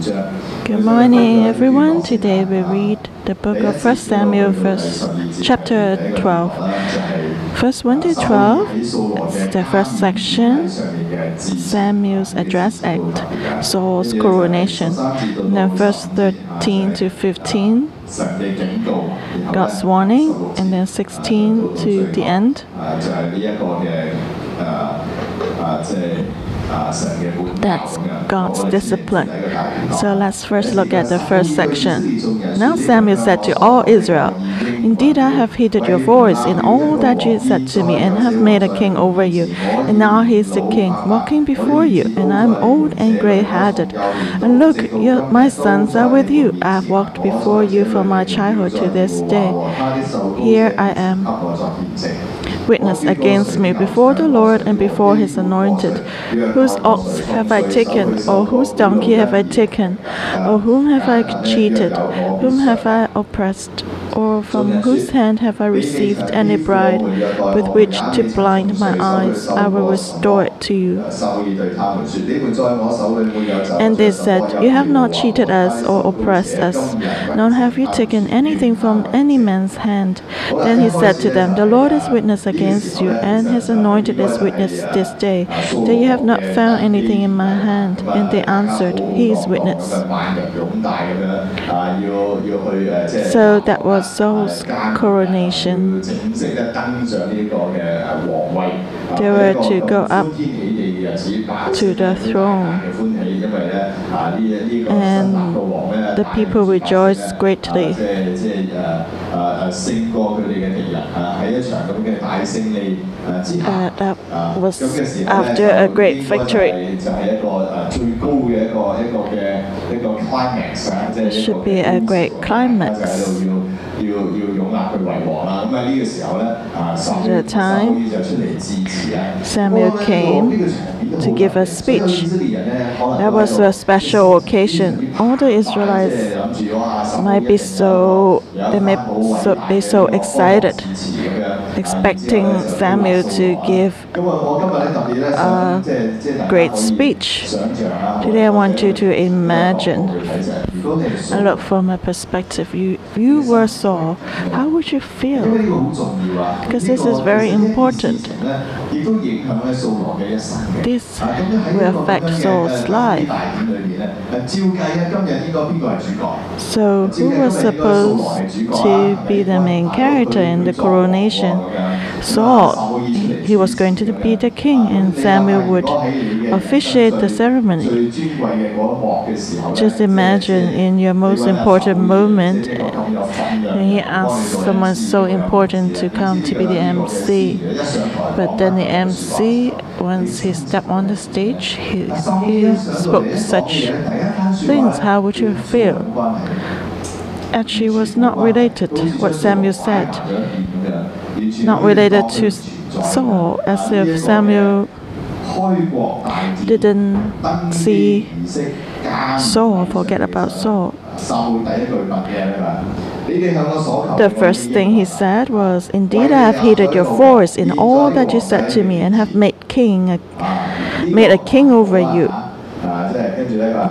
Good morning, everyone. Today we read the book of 1 Samuel, verse, chapter 12. Verse 1 to 12 is the first section, Samuel's address at Saul's coronation. Then verse 13 to 15, God's warning, and then 16 to the end. That's God's discipline. So let's first look at the first section. Now Samuel said to all Israel, Indeed, I have heeded your voice in all that you said to me, and have made a king over you. And now he is the king, walking before you, and I am old and gray headed. And look, my sons are with you. I have walked before you from my childhood to this day. Here I am witness against me before the Lord and before his anointed. Whose ox have I taken, or whose donkey have I taken, or whom have I cheated, whom have I oppressed, or from whose hand have I received any bride with which to blind my eyes? I will restore it to you. And they said, You have not cheated us or oppressed us, nor have you taken anything from any man's hand. Then he said to them, The Lord is witness against you, and his anointed is witness this day, that you have not found anything in my hand. And they answered, He is witness. So that was Saul's coronation. They were to go up to the throne, and the people rejoiced greatly. Uh, that was after a great victory. It should be a great climax. Samuel came to give a speech. That was a special occasion. All the Israelites might be so they may so, be so excited, expecting Samuel to give a great speech. Today, I want you to imagine and look from a perspective. You, you were Saul, how would you feel? Because this is very important. This will affect Saul's life. So, who was supposed to be the main character in the coronation? Saul. He was going to be the king, and Samuel would officiate the ceremony. Just imagine in your most important moment, he asked someone so important to come to be the MC. But then the MC, once he stepped on the stage, he, he spoke such things. How would you feel? Actually, was not related to what Samuel said. Not related to Saul, as if Samuel didn't see Saul, forget about Saul. The first thing he said was, Indeed, I have heeded your voice in all that you said to me, and have made king, a, made a king over you.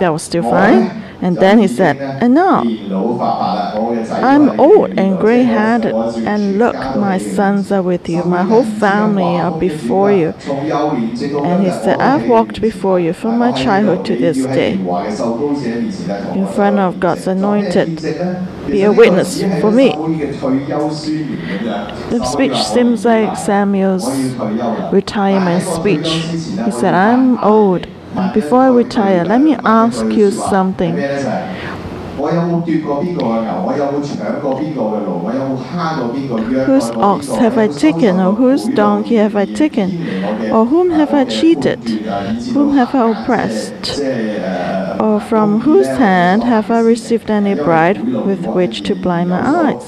That was still fine. And then he said, And now I'm old and gray headed, and look, my sons are with you, my whole family are before you. And he said, I've walked before you from my childhood to this day, in front of God's anointed. Be a witness for me. The speech seems like Samuel's retirement speech. He said, I'm old before I retire, let me ask you something. Whose ox have I taken, or whose donkey have I taken, or whom have I cheated, whom have I oppressed, or from whose hand have I received any bribe with which to blind my eyes?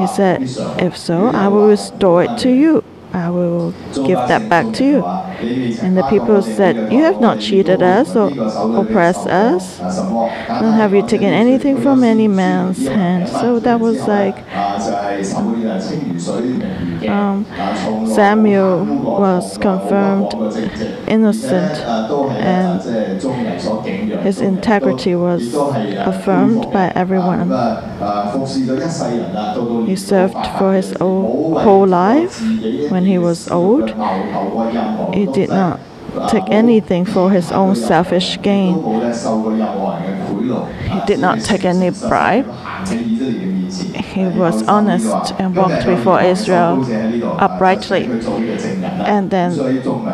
He said, If so, I will restore it to you. I will give that back to you. And the people said, You have not cheated us or oppressed us, nor have you taken anything from any man's hand. So that was like um, Samuel was confirmed innocent and his integrity was affirmed by everyone. He served for his whole life when he was old. He did not take anything for his own selfish gain. He did not take any bribe. He was honest and walked before Israel uprightly. And then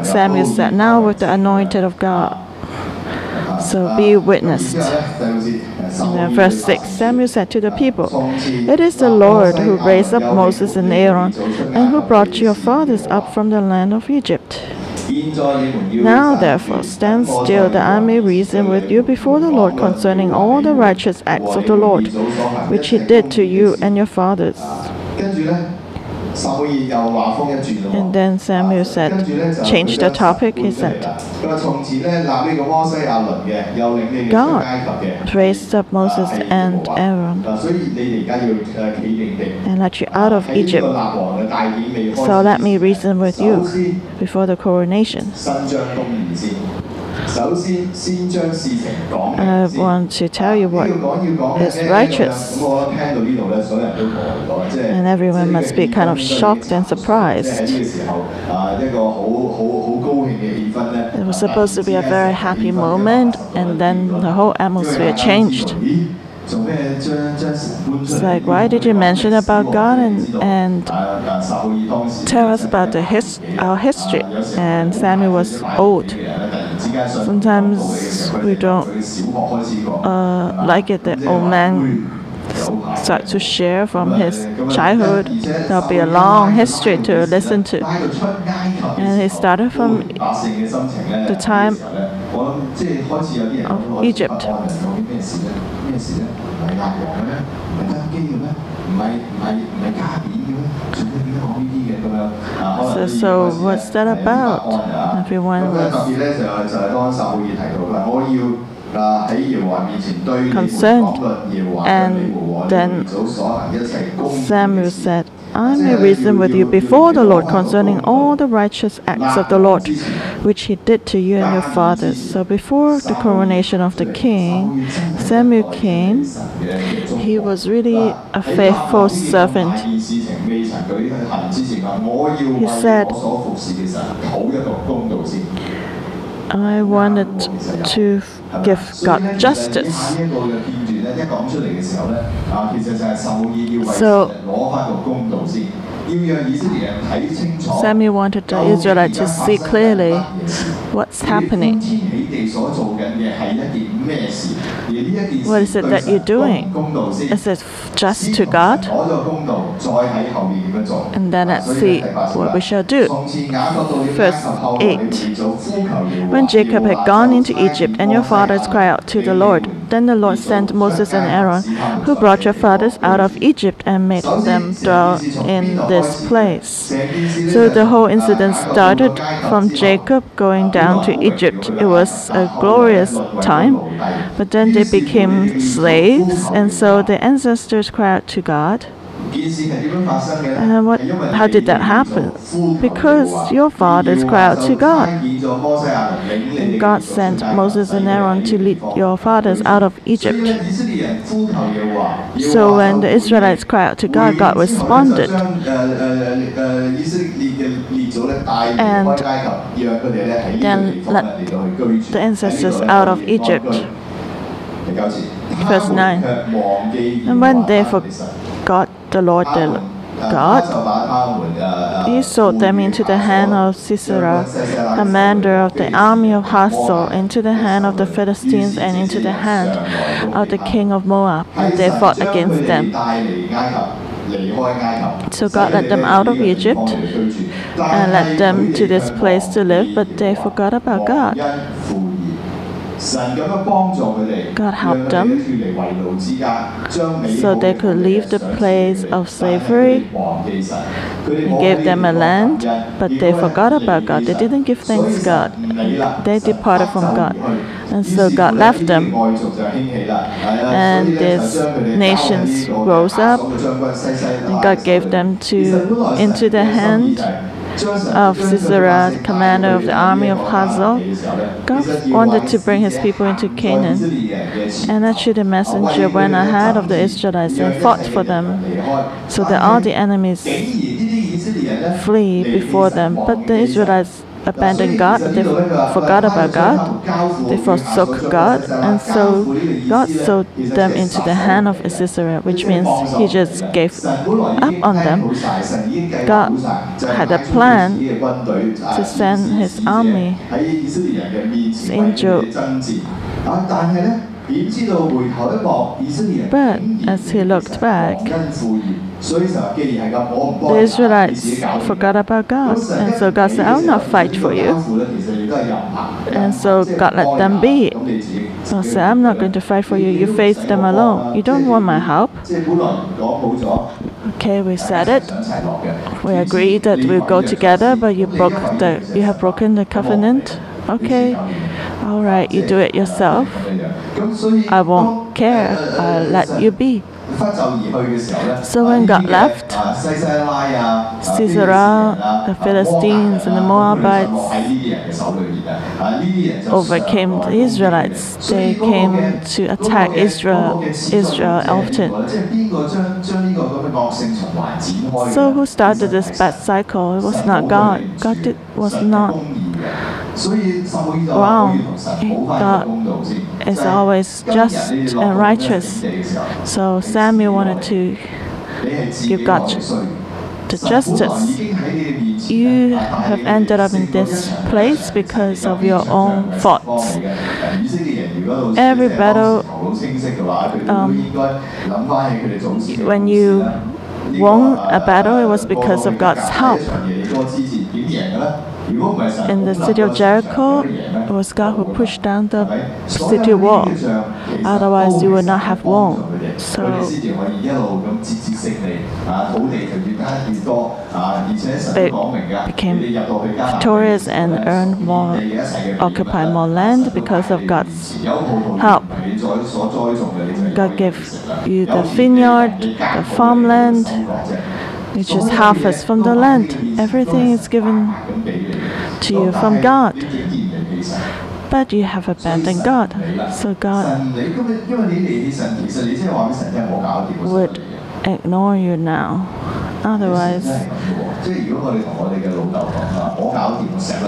Samuel said, Now with the anointed of God. So be witnessed. Verse 6, Samuel said to the people, It is the Lord who raised up Moses and Aaron, and who brought your fathers up from the land of Egypt. Now, therefore, stand still that I may reason with you before the Lord concerning all the righteous acts of the Lord, which he did to you and your fathers. And then Samuel said, change the topic. He said, God raised up Moses and Aaron and let you out of Egypt. So let me reason with you before the coronation. I want to tell you what is righteous. And everyone must be kind of shocked and surprised. It was supposed to be a very happy moment, and then the whole atmosphere changed. It's like, why did you mention about God and, and tell us about the his, our history? And Samuel was old. Sometimes we don't uh, like it that old man start to share from his childhood. There'll be a long history to listen to. And he started from the time Egypt. So, so what's that about? Everyone was concerned. And then Samuel said, I may reason with you before the Lord concerning all the righteous acts of the Lord, which he did to you and your fathers. So before the coronation of the king, Samuel came. He was really a faithful servant. He said, I wanted to give God justice. So, Samuel wanted the Israelites to see clearly what's happening. What is it that you're doing? Is it just to God? And then let's see what we shall do. Verse 8 When Jacob had gone into Egypt, and your fathers cried out to the Lord, then the Lord sent Moses and Aaron, who brought your fathers out of Egypt and made them dwell in this place. So the whole incident started from Jacob going down to Egypt. It was a glorious time, but then they became slaves, and so the ancestors cried out to God. And what, how did that happen? Because your fathers cried out to God. And God sent Moses and Aaron to lead your fathers out of Egypt. So when the Israelites cried out to God, God responded. And then let the ancestors out of Egypt. Verse 9. And when they forgot the Lord their ah, ah, God, ah, he sold them into the hand of Sisera, commander of the army of Hazor, into the hand of the Philistines, and into the hand of the king of Moab, and they fought against them. So God led them out of Egypt and led them to this place to live, but they forgot about God. God helped them so they could leave the place of slavery. He gave them a land, but they forgot about God. They didn't give thanks God. They departed from God. And so God left them. And these nations rose up, and God gave them to into the hand of Sisera, commander of the army of Hazael. God wanted to bring his people into Canaan. And actually, the messenger went ahead of the Israelites and fought for them, so that all the enemies flee before them. But the Israelites abandoned God, they forgot about God, they forsook God, and so God sold them into the hand of Sisera, which means He just gave up on them. God had a plan to send His army, angel. But as he looked back, the Israelites forgot about God. And so God said, I will not fight for you. And so God let them be. So said, I'm not going to fight for you. You face them alone. You don't want my help. Okay, we said it. We agreed that we'll go together, but you broke the you have broken the covenant. Okay. All right, you do it yourself. I won't care. I'll let you be. So when God left, Sisera, the Philistines, and the Moabites overcame the Israelites. They came to attack Israel, Israel often. So who started this bad cycle? It was not God. God did, was not wrong. God is always just and righteous. So Samuel wanted to give God the justice. You have ended up in this place because of your own faults. Every battle, um, when you won a battle, it was because of God's help. In the city of Jericho, it was God who pushed down the city wall. Otherwise, you would not have won. So they became victorious and earned more, occupied more land because of God's help. God gave you the vineyard, the farmland, which is harvest from the land. Everything is given to you from God. But you have abandoned God. So God would ignore you now. Otherwise,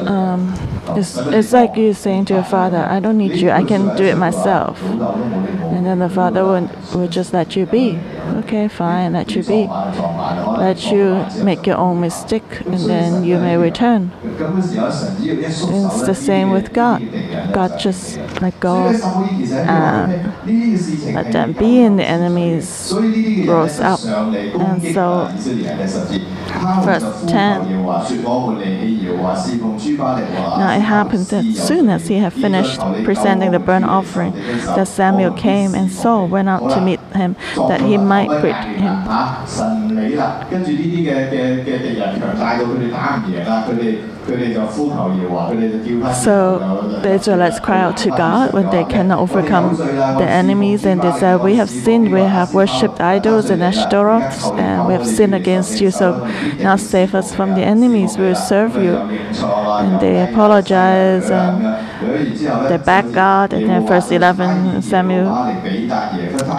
um, it's, it's like you saying to your father, I don't need you, I can do it myself. And then the father would, would just let you be. Okay, fine, let you be. Let you make your own mistake and then you may return. It's the same with God. God just let go and let them be and the enemies rose up. And so, verse 10. Now it happened that soon as he had finished presenting the burnt offering, that Samuel came and Saul went out to meet him that he might greet him. So the Israelites cry out to God when they cannot overcome the enemies, and they said, "We have sinned. We have worshipped idols and Ashtaroths, and we have sinned against you. So now save us from the enemies. We will serve you." And they apologize and they back God. And then verse 11, Samuel,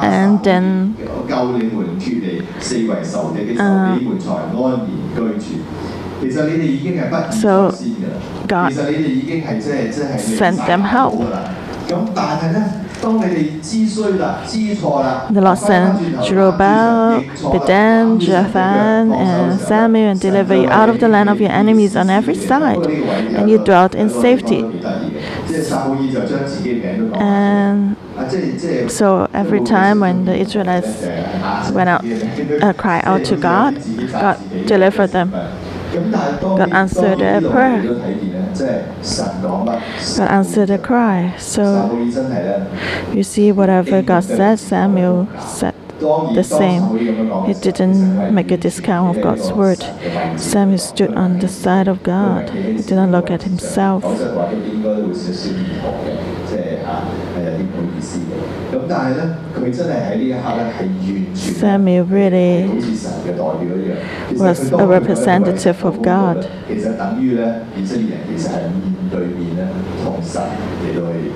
and then. Uh, so God sent them help. The Lord sent Jerubbaal, Bedan, Jathan, and Samuel and deliver you out of the land of your enemies on every side, and you dwelt in safety. And so every time when the Israelites went out, uh, cry out to God, God delivered them. God answered their prayer. God answered the cry. So you see, whatever God said, Samuel said the same. He didn't make a discount of God's word. Samuel stood on the side of God. He didn't look at himself. Samuel really was a representative of God.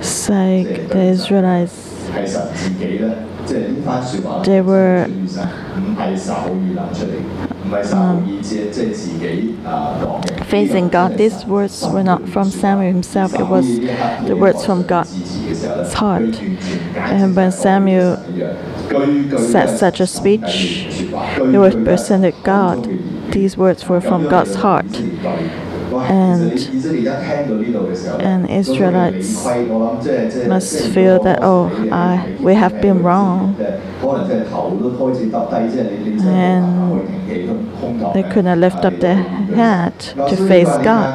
So the Israelites they were um, facing God. These words were not from Samuel himself, it was the words from God's heart. And when Samuel said such a speech, it was presented God. These words were from God's heart. And- and Israelites must feel that, oh, I, we have been wrong. And they couldn't lift up their head to face God.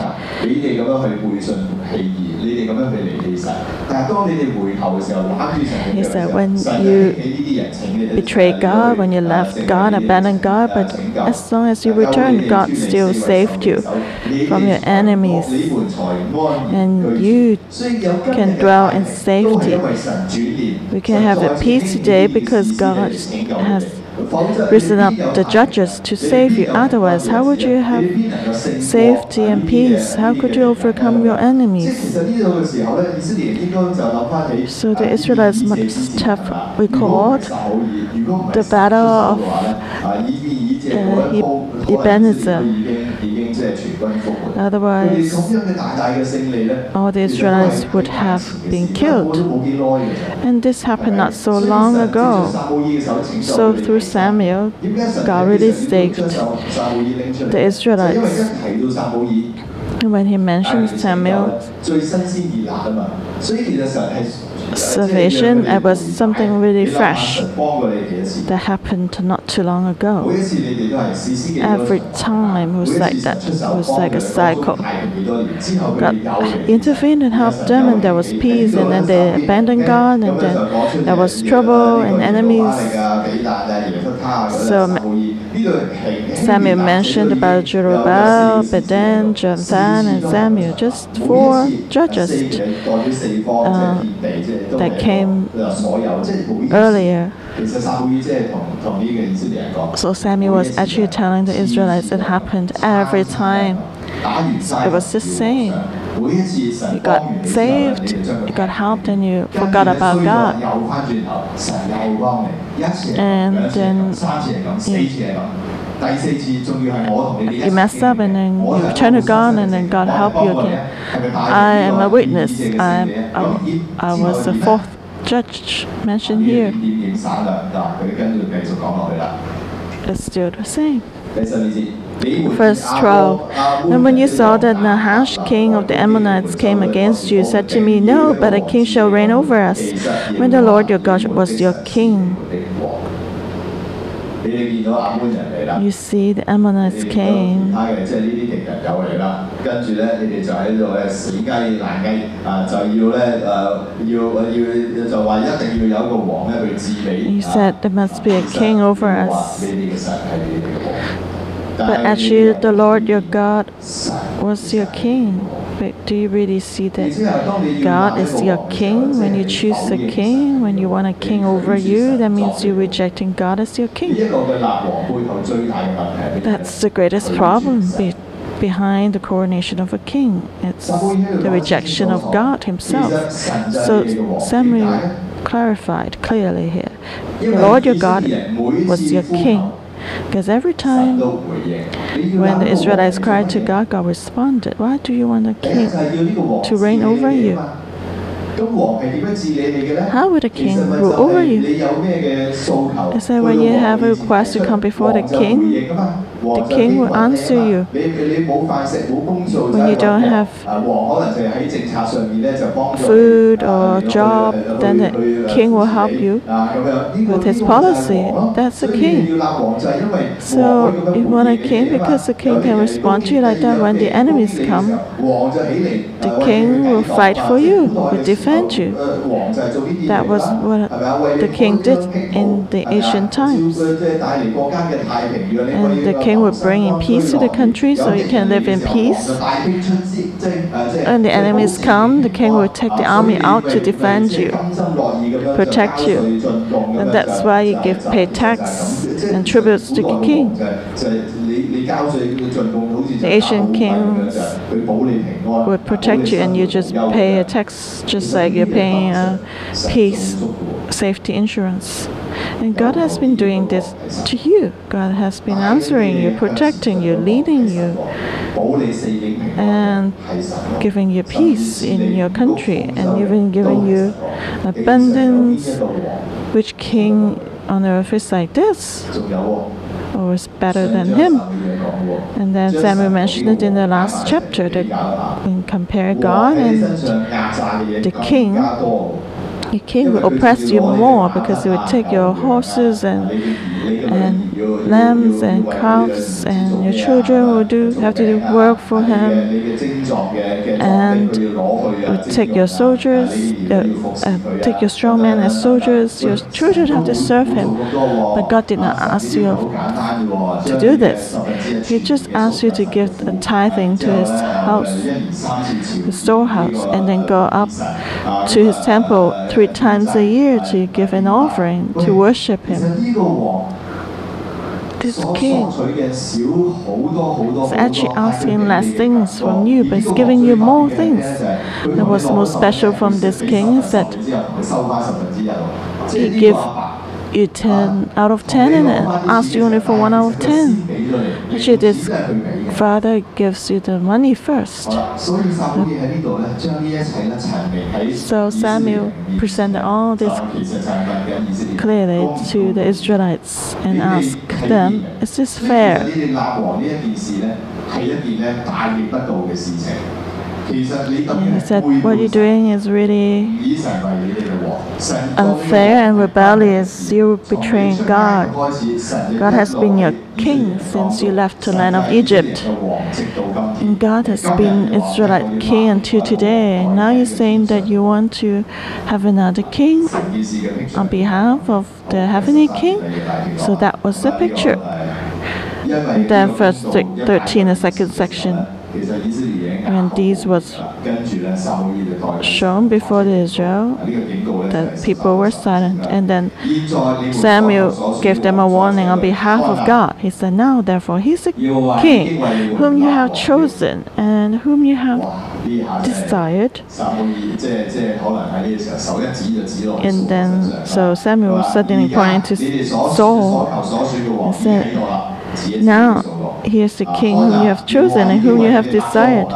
He said, when you betray God, when you left God, abandoned God, but as long as you return, God still saved you from your enemies. And you can dwell in safety. We can have a peace today because God has risen up the judges to save you. Otherwise, how would you have safety and peace? How could you overcome your enemies? So the Israelites must have recalled the battle of uh, Ebenezer. Otherwise, all the Israelites would have been killed. And this happened not so long ago. So through Samuel, God really saved the Israelites. And when he mentions Samuel, Observation. It was something really fresh that happened not too long ago. Every time it was like that. It was like a cycle. God intervened and helped them, and there was peace, and then they abandoned God, and then there was trouble and enemies. So Samuel mentioned about Jerubbaal, Bedan, Jonathan, and Samuel, just four judges uh, that came earlier. So Samuel was actually telling the Israelites it happened every time. It was the same. You got saved, you got helped, and you forgot about God. And then You messed up, and then you return to God, and then God helped you again. I am a witness. I, I, I was the fourth judge mentioned here. It's still the same first trial. And when you saw that Nahash, king of the Ammonites, came against you, said to me, No, but a king shall reign over us, when the Lord your God was your king. You see, the Ammonites came. You said there must be a king over us. But actually, the Lord your God was your king. But do you really see that God is your king? When you choose a king, when you want a king over you, that means you're rejecting God as your king. That's the greatest problem behind the coronation of a king. It's the rejection of God Himself. So Samuel clarified clearly here the Lord your God was your king. Because every time when the Israelites cried to God, God responded, Why do you want a king to reign over you? How would a king rule over you? Is said, when you have a request to come before the king? The king will answer you. When you don't have food or job, then the king will help you with his policy. That's the king. So you want a king because the king can respond to you like that when the enemies come. The king will fight for you, will defend you. That was what the king did in the ancient times. And the king would bring in peace to the country so you can live in peace. When the enemies come, the king will take the army out to defend you, protect you. And that's why you give pay tax and tributes to the king. The Asian kings would protect you and you just pay a tax just like you're paying a peace safety insurance. And God has been doing this to you. God has been answering you, protecting you, leading you, and giving you peace in your country, and even giving you abundance. Which king on earth is like this? Or is better than him? And then Samuel mentioned it in the last chapter that compare God and the king 加多 the king will oppress you more because he will take your horses and and lambs and calves and your children will do have to do work for him and will take your soldiers uh, uh, take your strong men as soldiers. Your children have to serve him. But God did not ask you to do this. He just asked you to give a tithing to his house the storehouse and then go up to his temple three times a year to give an offering to worship Him. This king is actually asking less things from you, but he's giving you more things. That was most special from this king is that he gives you 10 out of 10 and ask you only for 1 out of 10. Actually, this father gives you the money first. So Samuel presented all this clearly to the Israelites and asked them, Is this fair? He said, What you're doing is really unfair and rebellious. You're betraying God. God has been your king since you left the land of Egypt. And God has been Israelite king until today. Now you're saying that you want to have another king on behalf of the heavenly king? So that was the picture. Then, verse 13, the second section. When these was shown before the Israel, that people were silent. And then Samuel gave them a warning on behalf of God. He said, Now therefore, he's a king whom you have chosen and whom you have desired. And then, so Samuel suddenly pointed to Saul and said, Now, he is the king whom you have chosen and whom you have desired.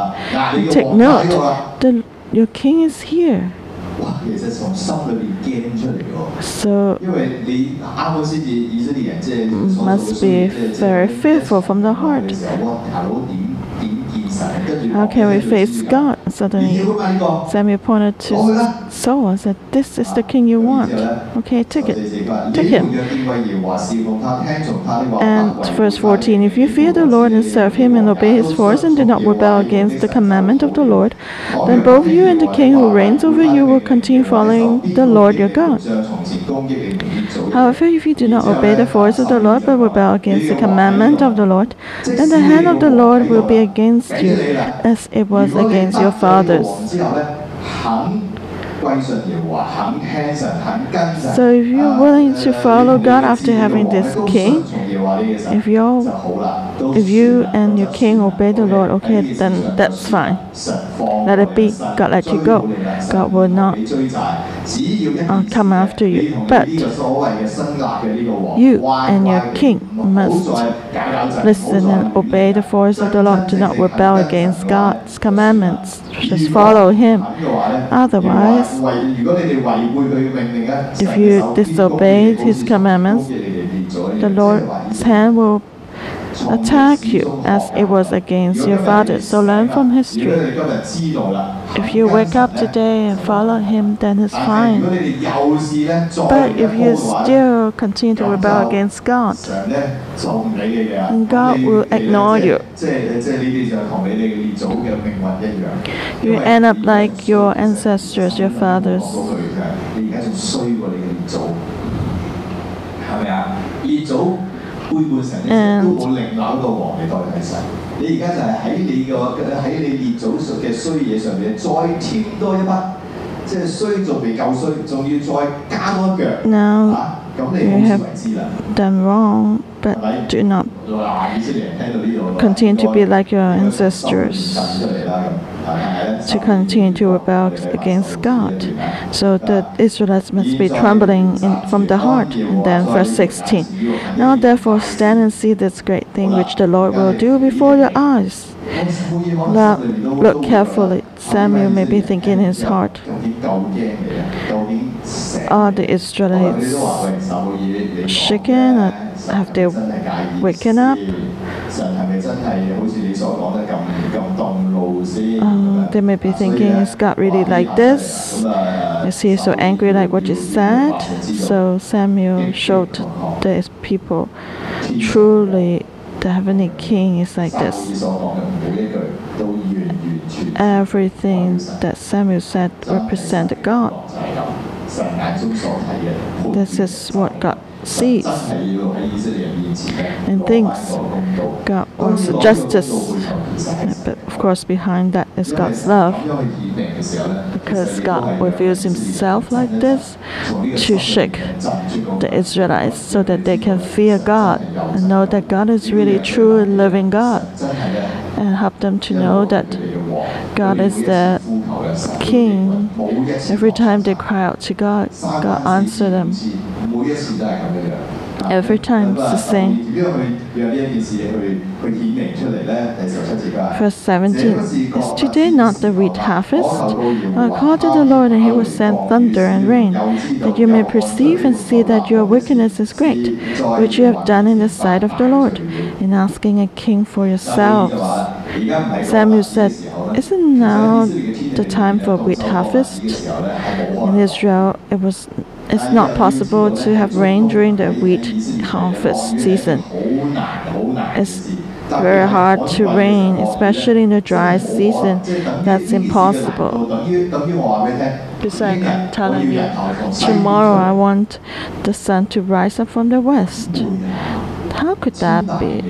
Take note, the, your king is here. So must be very fearful from the heart how can we face God? Suddenly, Samuel pointed to Saul and said, This is the king you want. Okay, take it. Take him. And verse 14 If you fear the Lord and serve him and obey his voice and do not rebel against the commandment of the Lord, then both you and the king who reigns over you will continue following the Lord your God. However, if you do not obey the voice of the Lord but rebel against the commandment of the Lord, then the hand of the Lord will be against you, as it was against your fathers. So if you're willing to follow God after having this king, if you if you and your king obey the Lord, okay, then that's fine. Let it be. God let you go. God will not I'll come after you. But you and your king must listen and obey the voice of the Lord. Do not rebel against God's commandments. Just follow Him. Otherwise, if you disobey His commandments, the Lord's hand will attack you as it was against your father. So learn from history. If you wake up today and follow him, then it's fine. But if you still continue to rebel against God, God will ignore you. You end up like your ancestors, your fathers. 係咪啊？列祖背叛神嘅時候都冇另立一個王嚟代替神。你而家就係喺你個喺你列祖嘅衰嘢上面再添多一筆，即係衰仲未夠衰，仲要再加多一腳。 Now 啊，咁你 you 好自 have 為之啦。 done wrong, but do not 嗱，以色列人聽到呢度 continue to be like your ancestors. to continue to rebel against God. So the Israelites must be trembling in, from the heart. And then verse 16. Now therefore stand and see this great thing which the Lord will do before your eyes. Now look carefully. Samuel may be thinking in his heart. Are the Israelites shaken? Have they waken up? 神系咪真系好似你所讲得咁咁动怒先？ Uh, they may be thinking, is God really like this? 咁啊 Is he so angry like what you said? So Samuel showed the people truly the heavenly king is like 撒母耳 this. 所讲嘅每一句都完完全全 Everything that Samuel said represented God. 就系咁，神眼中所睇嘅。 This is what God sees and thinks God wants justice. But of course, behind that is God's love. Because God reveals Himself like this to shake the Israelites so that they can fear God and know that God is really true and living God and help them to know that God is the King. Every time they cry out to God, God answers them. Every time it's the same. Verse 17 Is today not the wheat harvest? I called to the Lord, and he will send thunder and rain, that you may perceive and see that your wickedness is great, which you have done in the sight of the Lord, in asking a king for yourselves. Samuel said, Isn't now the time for wheat harvest? In Israel, it was it's not possible to have rain during the wheat harvest season. It's very hard to rain, especially in the dry season. That's impossible. Like I'm telling you, tomorrow I want the sun to rise up from the west. How could that be?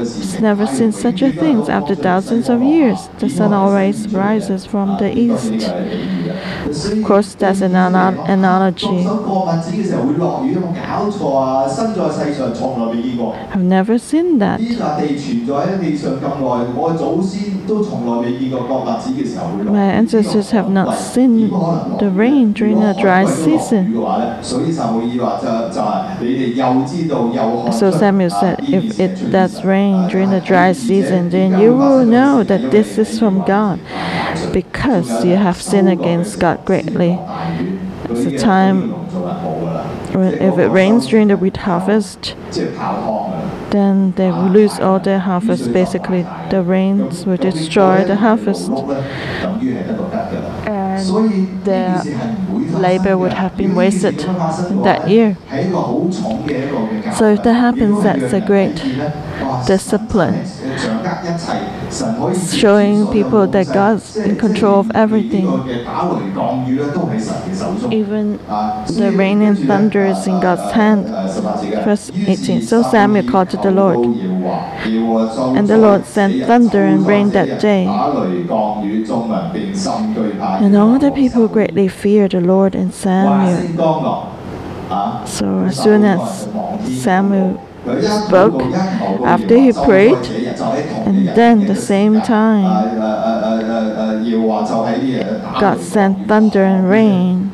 It's never seen such a thing. After thousands of years, the sun always rises from the east. Of course, that's an analogy. I've never seen that. My ancestors have not seen the rain during a dry season. So Master Samuel said, If it does rain during the dry season, then you will know that this is from God, because you have sinned against God greatly. It's a time when if it rains during the wheat harvest, then they will lose all their harvest. Basically, the rains will destroy the harvest and the labor would have been wasted that year. So if that happens, that's a great discipline showing people that God's in control of everything. Even the rain and thunder is in God's hand. Verse 18 So Samuel called to the Lord, and the Lord sent thunder and rain that day. And all the people greatly feared the Lord and Samuel. So as soon as Samuel spoke after he prayed, and then the same time, God sent thunder and rain.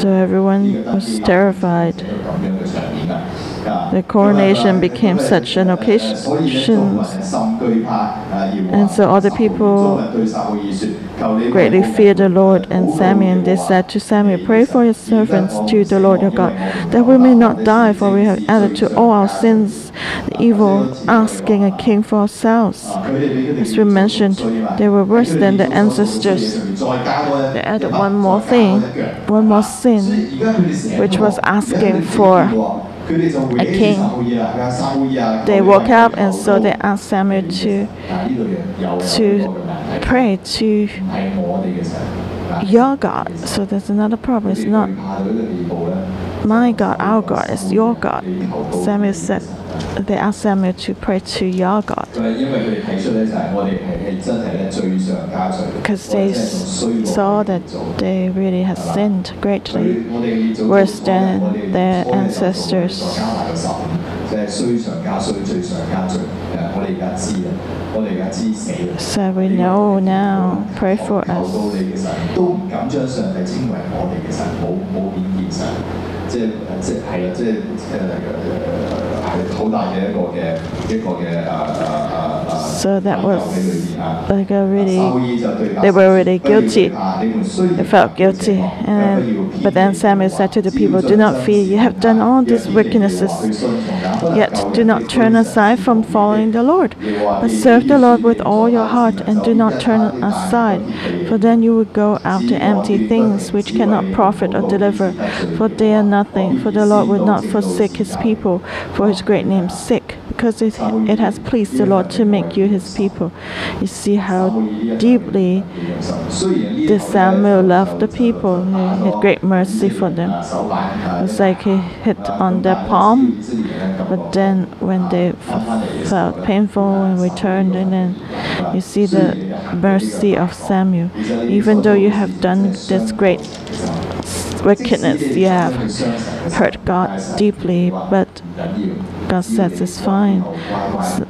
So everyone was terrified. The coronation became such an occasion, and so other people greatly feared the Lord. And Samuel, they said to Samuel, Pray for your servants to the Lord your God, that we may not die, for we have added to all our sins the evil asking a king for ourselves. As we mentioned, they were worse than the ancestors. They added one more thing, one more sin, which was asking for a king, they woke up and so they asked Samuel to, to pray to your God. So there's another problem. It's not. My God, our God is your God. Samuel said, they asked Samuel to pray to your God. Because they saw that they really had sinned greatly, worse than their ancestors. So we know now, pray for us. 到你嘅神，都唔敢將上帝稱為我哋嘅神，冇冇顯現神，即係即係係啦，即係誒誒係好大嘅一個嘅一個嘅誒誒誒誒 So that was like a really, they were really guilty. They felt guilty. And, but then Samuel said to the people, Do not fear, you have done all these wickednesses, yet do not turn aside from following the Lord, but serve the Lord with all your heart and do not turn aside, for then you will go after empty things which cannot profit or deliver, for they are nothing, for the Lord will not forsake his people for his great name's sake, because it, it has pleased the Lord to make you his people. You see how deeply did Samuel loved the people. He had great mercy for them. It's like he hit on their palm, but then when they felt painful and returned, and then you see the mercy of Samuel. Even though you have done this great wickedness, you have hurt God deeply, but God says it's fine. As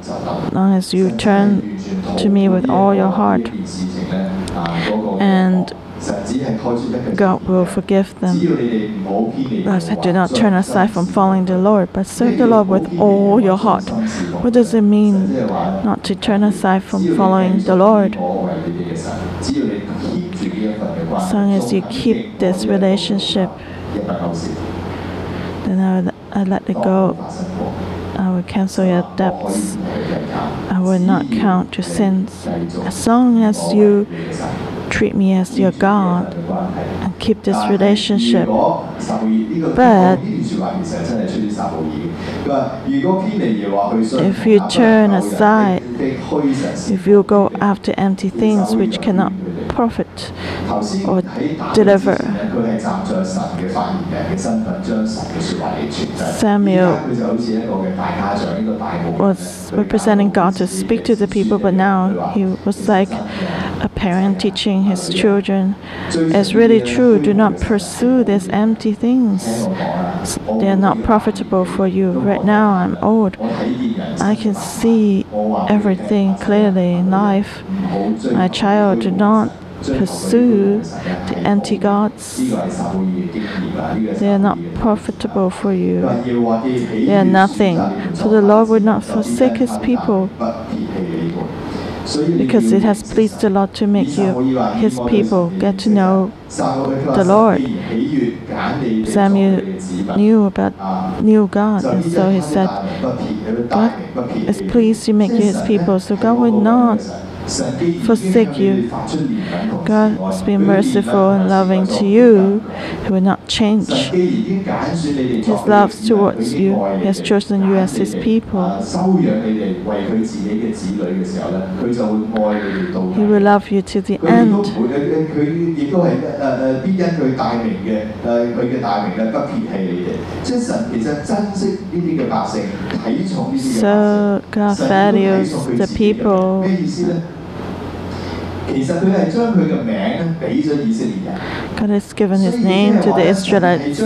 long as you turn to me with all your heart, and God will forgive them. Thus, do not turn aside from following the Lord, but serve the Lord with all your heart. What does it mean not to turn aside from following the Lord? As long as you keep this relationship, then I will I let it go. I will cancel your debts. I will not count your sins. As long as you treat me as your God and keep this relationship. But if you turn aside, if you go after empty things which cannot profit or deliver, Samuel was representing God to speak to the people, but now he was like a parent teaching his children. It's really true. Do not pursue these empty things. They are not profitable for you. Right now, I'm old. I can see everything clearly in life. My child, do not pursue the anti gods. They are not profitable for you. They are nothing. For the Lord will not forsake his people because it has pleased the Lord to make you his people. Get to know the Lord. Samuel knew about knew God, and so he said, God is pleased to make you his people, so God will not forsake you. God has been merciful and loving to you. He will not change His love towards you. He has chosen you as His people. He will love you to the end. So God values the people. God has given his name to the Israelites.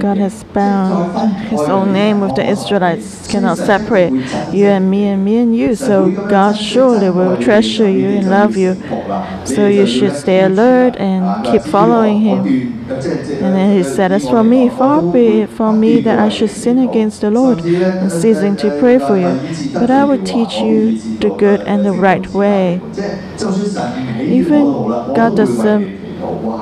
God has bound his own name with the Israelites, cannot separate you and me and me and you. So God surely will treasure you and love you. So you should stay alert and keep following him. And then he said, As for me, far be it from me that I should sin against the Lord and ceasing to pray for you. But I will teach you the good and the right way. Even God doesn't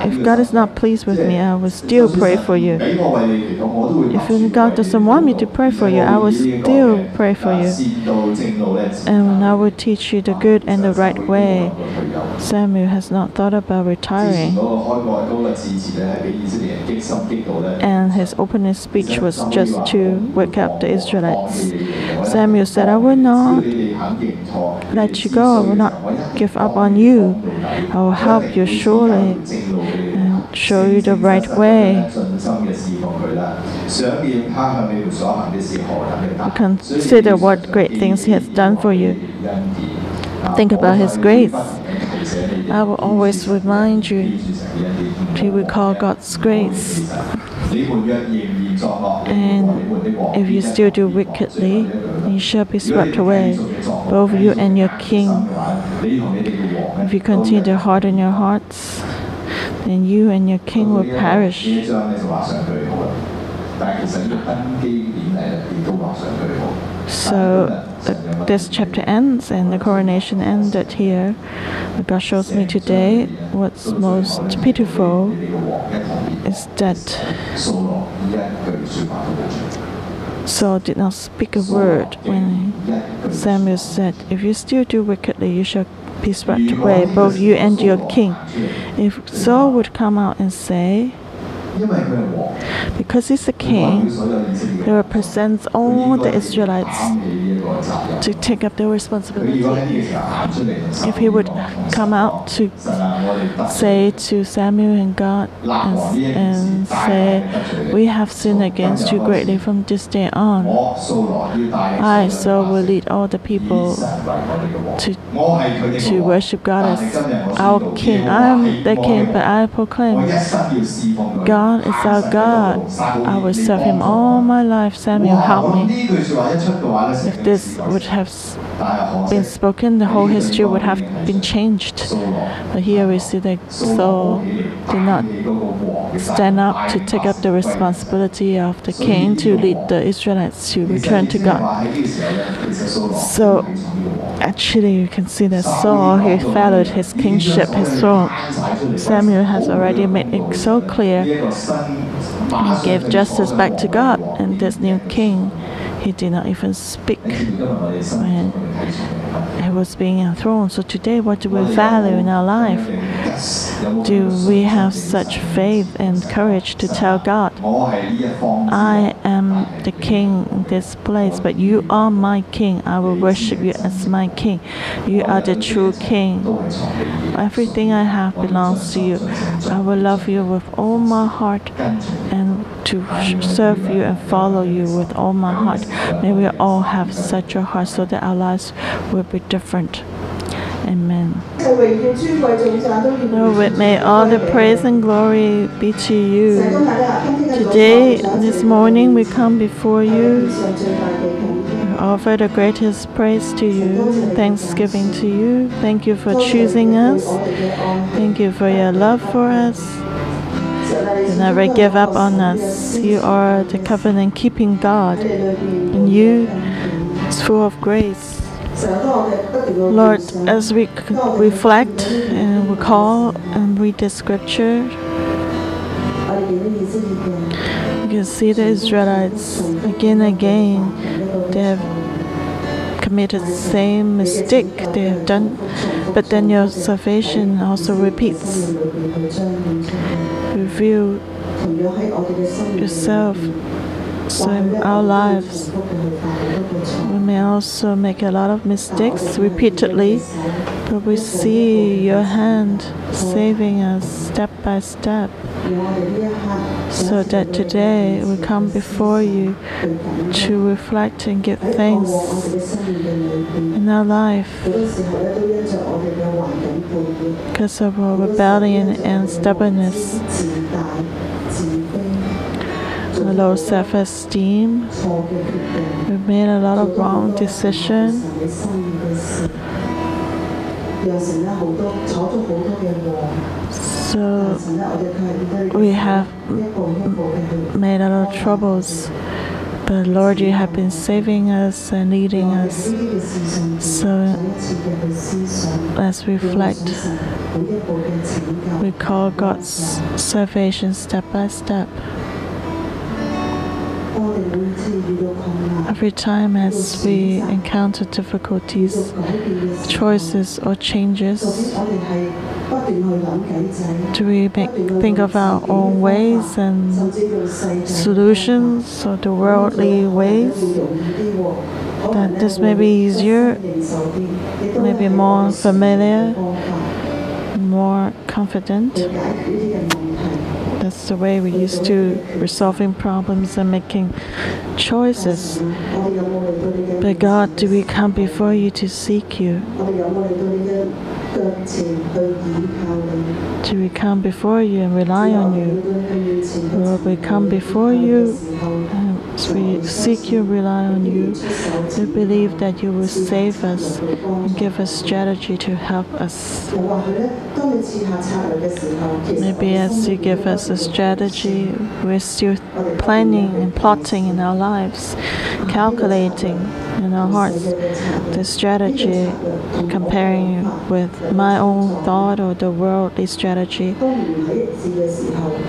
If God is not pleased with me, I will still pray for you. If God doesn't want me to pray for you, I will still pray for you. And I will teach you the good and the right way. Samuel has not thought about retiring. And his opening speech was just to wake up the Israelites. Samuel said, I will not let you go. I will not give up on you. I will help you surely and show you the right way. Consider what great things he has done for you. Think about his grace. I will always remind you to recall God's grace. And if you still do wickedly, you shall be swept away, both you and your king. If you continue to harden your hearts, then you and your king will perish. So the, this chapter ends and the coronation ended here. But God shows me today what's most pitiful is that Saul did not speak a word when Samuel said, If you still do wickedly, you shall be swept away, both you and your king. If Saul would come out and say, because he's a king, he represents all the Israelites to take up their responsibility. If he would come out to say to Samuel and God and, and say, We have sinned against you greatly from this day on, I Saul will lead all the people to, to worship God as our king. I am the king, but I proclaim God God is our God. I will serve him all my life. Samuel, help me. If this would have been spoken, the whole history would have been changed. But here we see that Saul did not stand up to take up the responsibility of the king to lead the Israelites to return to God. So actually, you can see that Saul he followed his kingship, his throne. Samuel has already made it so clear. He gave justice back to God, and this new king, he did not even speak when he was being enthroned. So today, what do we value in our life? Do we have such faith and courage to tell God, I am the king in this place, but you are my king. I will worship you as my king. You are the true king. Everything I have belongs to you. I will love you with all my heart and to serve you and follow you with all my heart. May we all have such a heart so that our lives will be different. Amen. Lord, may all the praise and glory be to you. Today, this morning, we come before you, offer the greatest praise to you, thanksgiving to you. Thank you for choosing us. Thank you for your love for us. You never give up on us. You are the covenant keeping God, and you is full of grace. Lord, as we reflect and recall and read the scripture, you can see the Israelites again and again. They have committed the same mistake they have done, but then your salvation also repeats. Reveal yourself so in our lives we may also make a lot of mistakes repeatedly, but we see your hand saving us step by step. so that today we come before you to reflect and give thanks in our life because of our rebellion and stubbornness, low self-esteem. We made a lot of wrong decisions. So we have made a lot of troubles. But Lord, you have been saving us and leading us. So let's reflect. We call God's salvation step by step. Every time as we encounter difficulties, choices, or changes, do we make, think of our own ways and solutions or the worldly ways? That this may be easier, maybe more familiar, more confident. That's the way we used to resolving problems and making choices. But God, do we come before you to seek you? Do we come before you and rely on you? Lord, we come before you we seek you, rely on you. We believe that you will save us and give us strategy to help us. Maybe as you give us a strategy, we're still planning and plotting in our lives, calculating in our hearts the strategy, comparing with my own thought or the worldly strategy.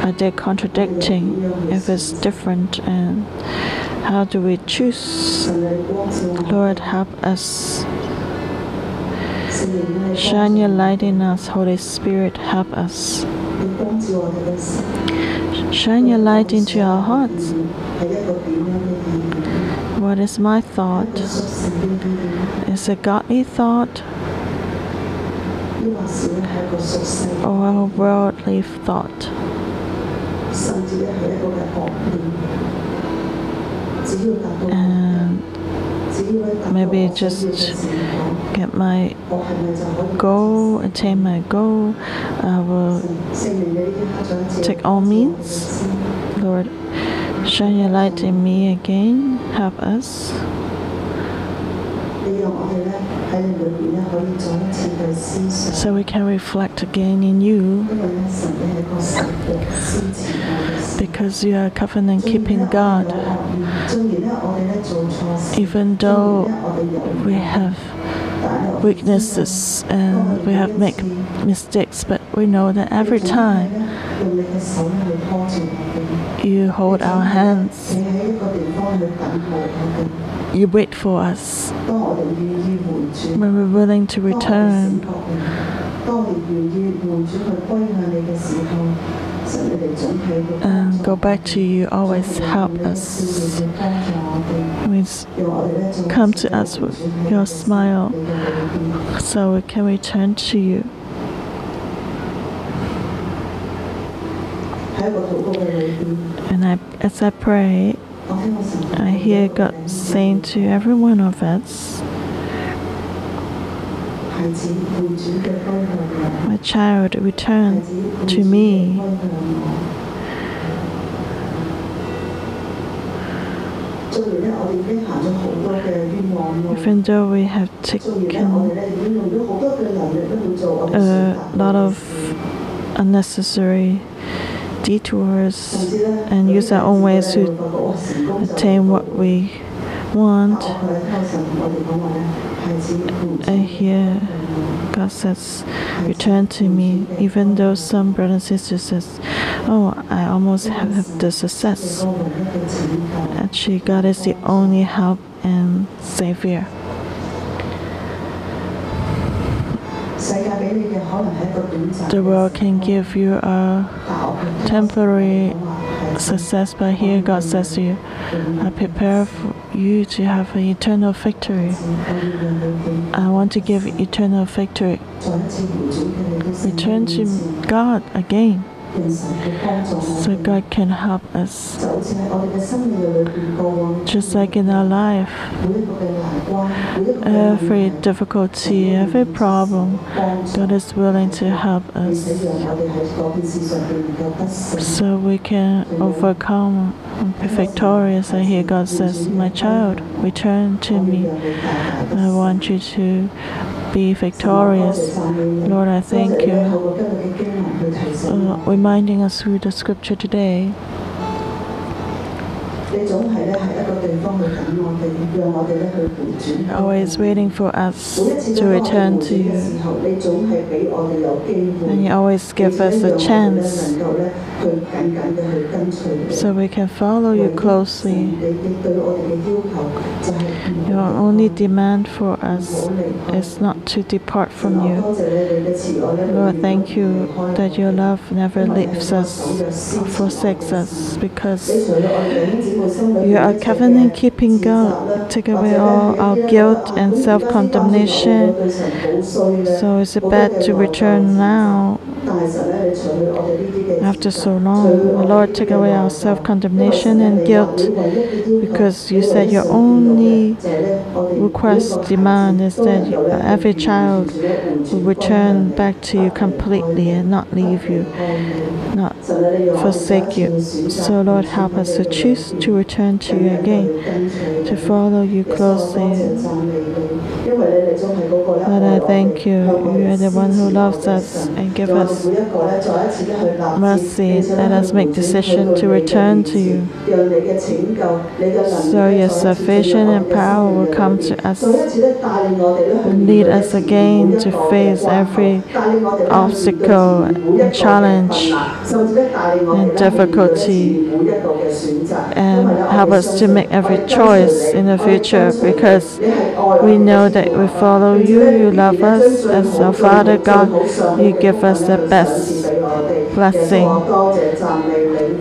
Are they contradicting if it's different and how do we choose? Lord, help us. Shine your light in us, Holy Spirit, help us. Shine your light into our hearts. What is my thought? Is a godly thought or a worldly thought? maybe just get my goal, attain my goal. I will take all means. Lord, shine your light in me again. Help us. So we can reflect again in you because you are covenant keeping God. Even though we have weaknesses and we have made mistakes, but we know that every time you hold our hands you wait for us when we're willing to return. And go back to you, always help us. Please come to us with your smile so we can return to you. And I, as I pray, I hear God saying to every one of us, My child, return to me. Even though we have taken a lot of unnecessary detours and use our own ways to attain what we want. And here, God says, Return to me, even though some brothers and sisters says, Oh, I almost have the success. Actually, God is the only help and savior. The world can give you a temporary success, but here God says to you, I prepare for you to have an eternal victory. I want to give eternal victory. Return to God again. So God can help us. Just like in our life, every difficulty, every problem, God is willing to help us so we can overcome and be victorious. I hear God says, My child, return to me. I want you to be victorious. Lord, I thank you. Uh, reminding us through the scripture today Always waiting for us to return to you. And you always give us a chance so we can follow you closely. Your only demand for us is not to depart from you. Lord, thank you that your love never leaves us, forsakes us, because you are covenant keeping God. Take away all our guilt and self condemnation. So it's bad to return now after so long, Lord, take away our self condemnation and guilt because you said your only request, demand is that every child will return back to you completely and not leave you, not forsake you. So, Lord, help us to choose to return to you again, to follow you closely. Lord, I thank you. You are the one who loves us and gives us mercy. Let us make decision to return to you. So your salvation and power will come to us and lead us again to face every obstacle and challenge and difficulty and help us to make every choice in the future because we know that that we follow you, you love us, and so Father God, you give us the best blessing.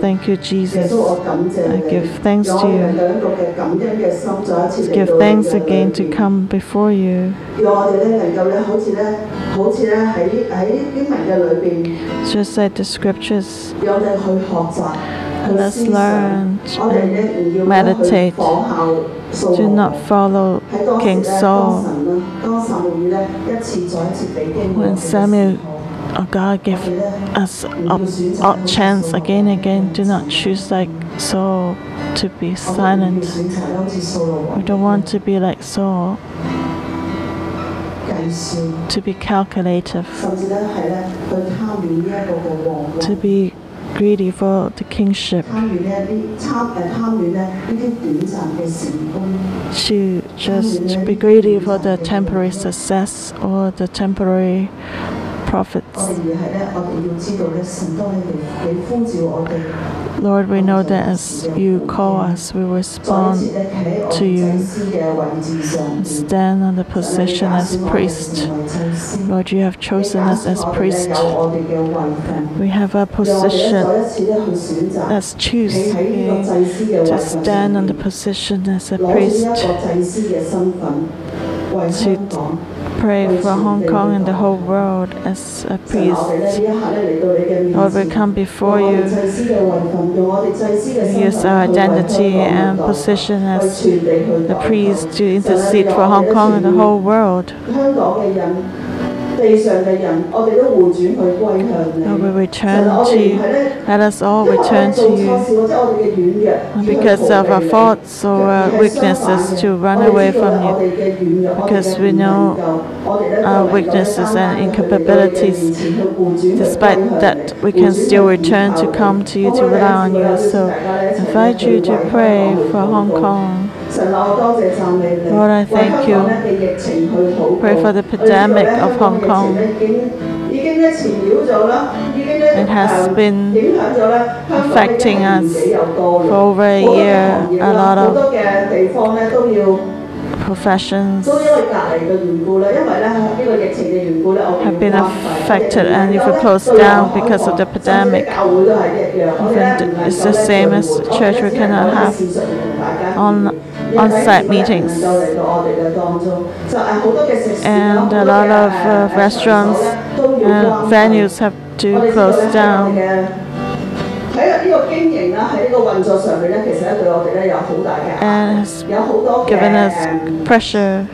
Thank you, Jesus. I give thanks to you. Give thanks again to come before you. Just like the scriptures. Let's learn and meditate. Do not follow King Saul. When Samuel oh God gave us a, a chance again and again. Do not choose like Saul to be silent. We don't want to be like Saul to be calculative, to be greedy for the kingship. To just be greedy for the temporary success or the temporary profits. Lord, we know that as you call us, we respond to you. Stand on the position as priest. Lord, you have chosen us as priest. We have a position. As choose eh, to stand on the position as a priest to pray for Hong Kong and the whole world as a priest. Lord, we come before you. Use our identity and position as the priest to intercede for Hong Kong and the whole world. 地上嘅人，我哋都回轉去歸向你。Lord, we return to you. Let us all return to you. Because of our faults or our weaknesses to run away from you. Because we know our weaknesses and incapabilities. Despite that, we can still return to come to you to rely on you. So, invite you to pray for Hong Kong. Lord, I thank you. Pray for the pandemic of Hong Kong. It has been affecting us for over a year. A lot of professions have been affected and if we close down because of the pandemic, it's the same as church. We cannot have on on-site meetings. And uh, a lot of uh, restaurants and venues have to close down. And has given us pressure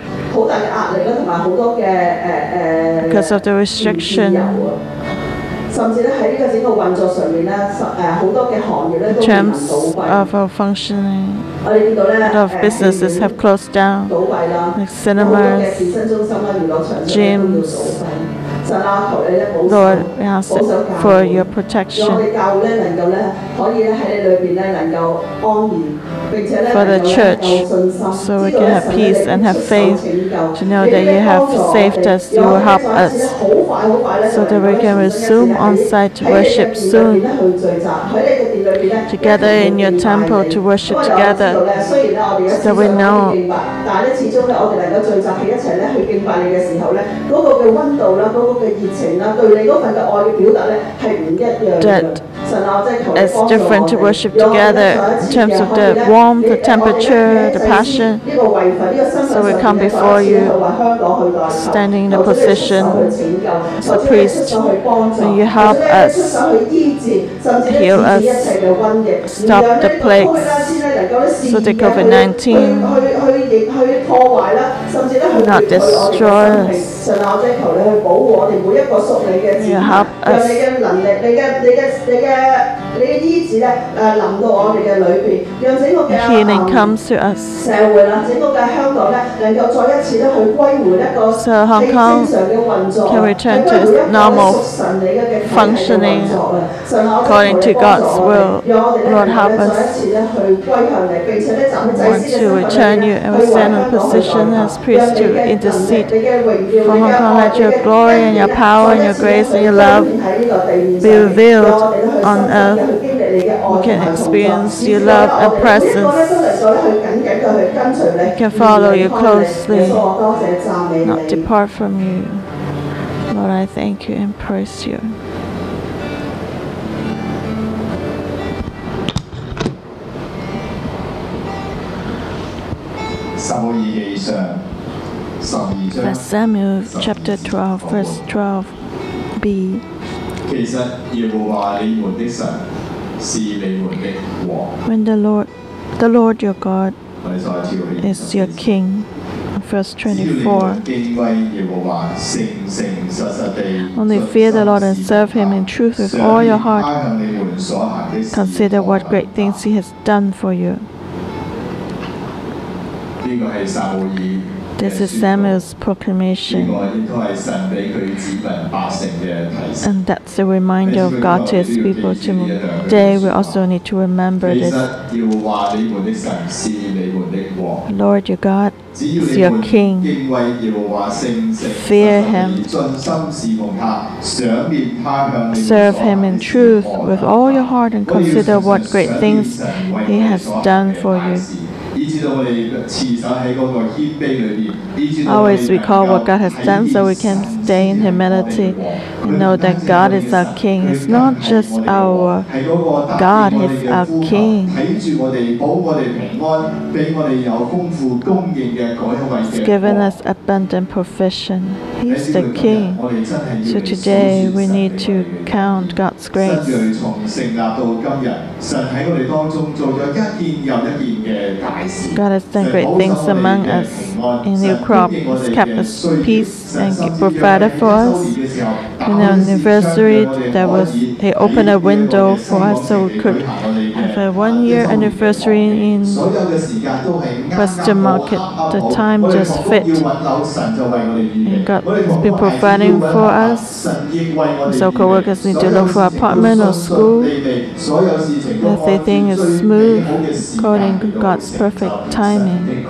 because of the restriction. 甚至咧喺呢个整个运作上面咧，实诶好多嘅行业咧 in 都面临 terms 倒闭。 of our functioning. 我哋见到咧 A lot of 诶 businesses 戏院 have closed down, 倒闭啦， like 有好多嘅 cinemas. 健身中心啦、娱乐场所咧都要 gyms Lord, we ask for your protection. For the church, so we can have peace and have faith to know that you have saved us, you will help us, so that we can resume on site worship soon, together in your temple to worship together, so we know that it's different to worship together in terms of the warmth, the temperature, the passion. So we come before you standing in a position as a priest. You help us, heal us, stop the plagues so the COVID 19 not destroy us. You help us. Healing comes to us. So Hong Kong can return to its normal functioning according to God's will. Lord, help us. We want to return you and stand in position as priest to intercede for Hong Kong. Let your glory and your power and your grace and your love be revealed on earth. We can experience your love and presence. We can follow you closely, not depart from you. Lord, I thank you and praise you. 十母耳记上十二 First 章， Samuel chapter 12, verse 12b. 其实耶和华你们的神是你们的王。 When the Lord, the Lord your God 我哋再跳起 is your King. Verse 只要你 24. 们敬畏耶和华，诚诚实实地 Only fear the Lord and serve him in truth with all your heart. 他向你们所行的事 Consider what great things he has done for you. This is Samuel's proclamation. And that's a reminder of God to his people. Today we also need to remember this. Lord your God is your King. Fear him. Serve him in truth with all your heart and consider what great things he has done for you. Always recall what God has done so we can stay in humility and know that God is our King. He's not just our God, He's our King. He's given us abundant provision. He's the King. So today we need to count God's grace. God has done great things among us. In new crop He's kept us peace and provided for us. In the anniversary, That was they opened a window for us so we could have a one-year anniversary in Western Market. The time just fit. And God has been providing for us. So co-workers need to look for apartment or school. Everything is smooth according to God's perfect timing.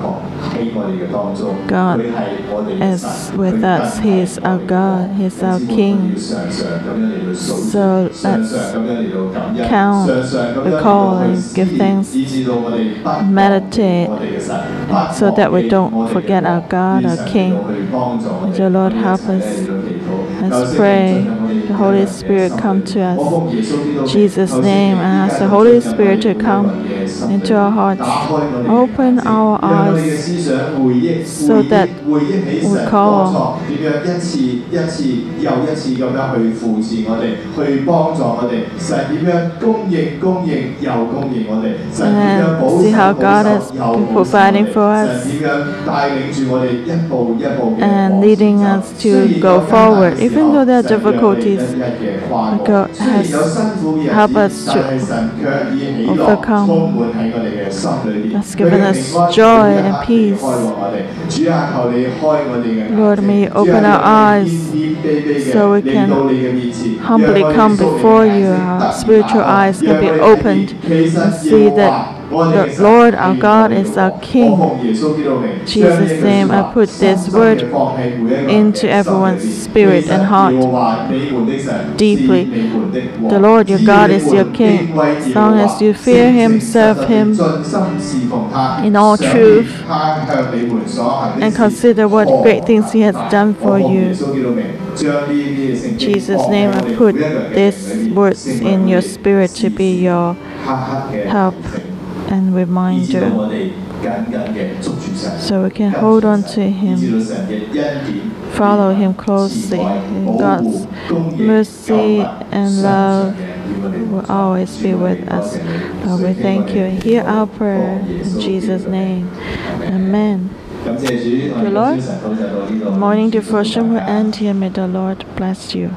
God is with us. He is our God. He is our King. So let's count, recall, and give thanks, meditate, so that we don't forget our God, our King. And your Lord help us. Let's pray. The Holy Spirit come to us. Jesus' name, I ask the Holy Spirit to come into our hearts. Open our eyes so that we call and see how God is providing for us and leading us to go forward. Even though there are difficulties, God has helped us to overcome. That's given us joy and peace. Lord, may you open our eyes so we can humbly come before you. Our spiritual eyes can be opened and see that the Lord our God is our King. Jesus' name, I put this word into everyone's spirit and heart deeply. The Lord your God is your King. As long as you fear Him, serve Him. In all truth, and consider what great things He has done for you. Jesus' name, I put this words in your spirit to be your help and reminder so we can hold on to Him, follow Him closely. God's mercy and love will always be with us. We thank you. Hear our prayer in Jesus' name. Amen. The Lord, morning devotion will end here. May the Lord bless you.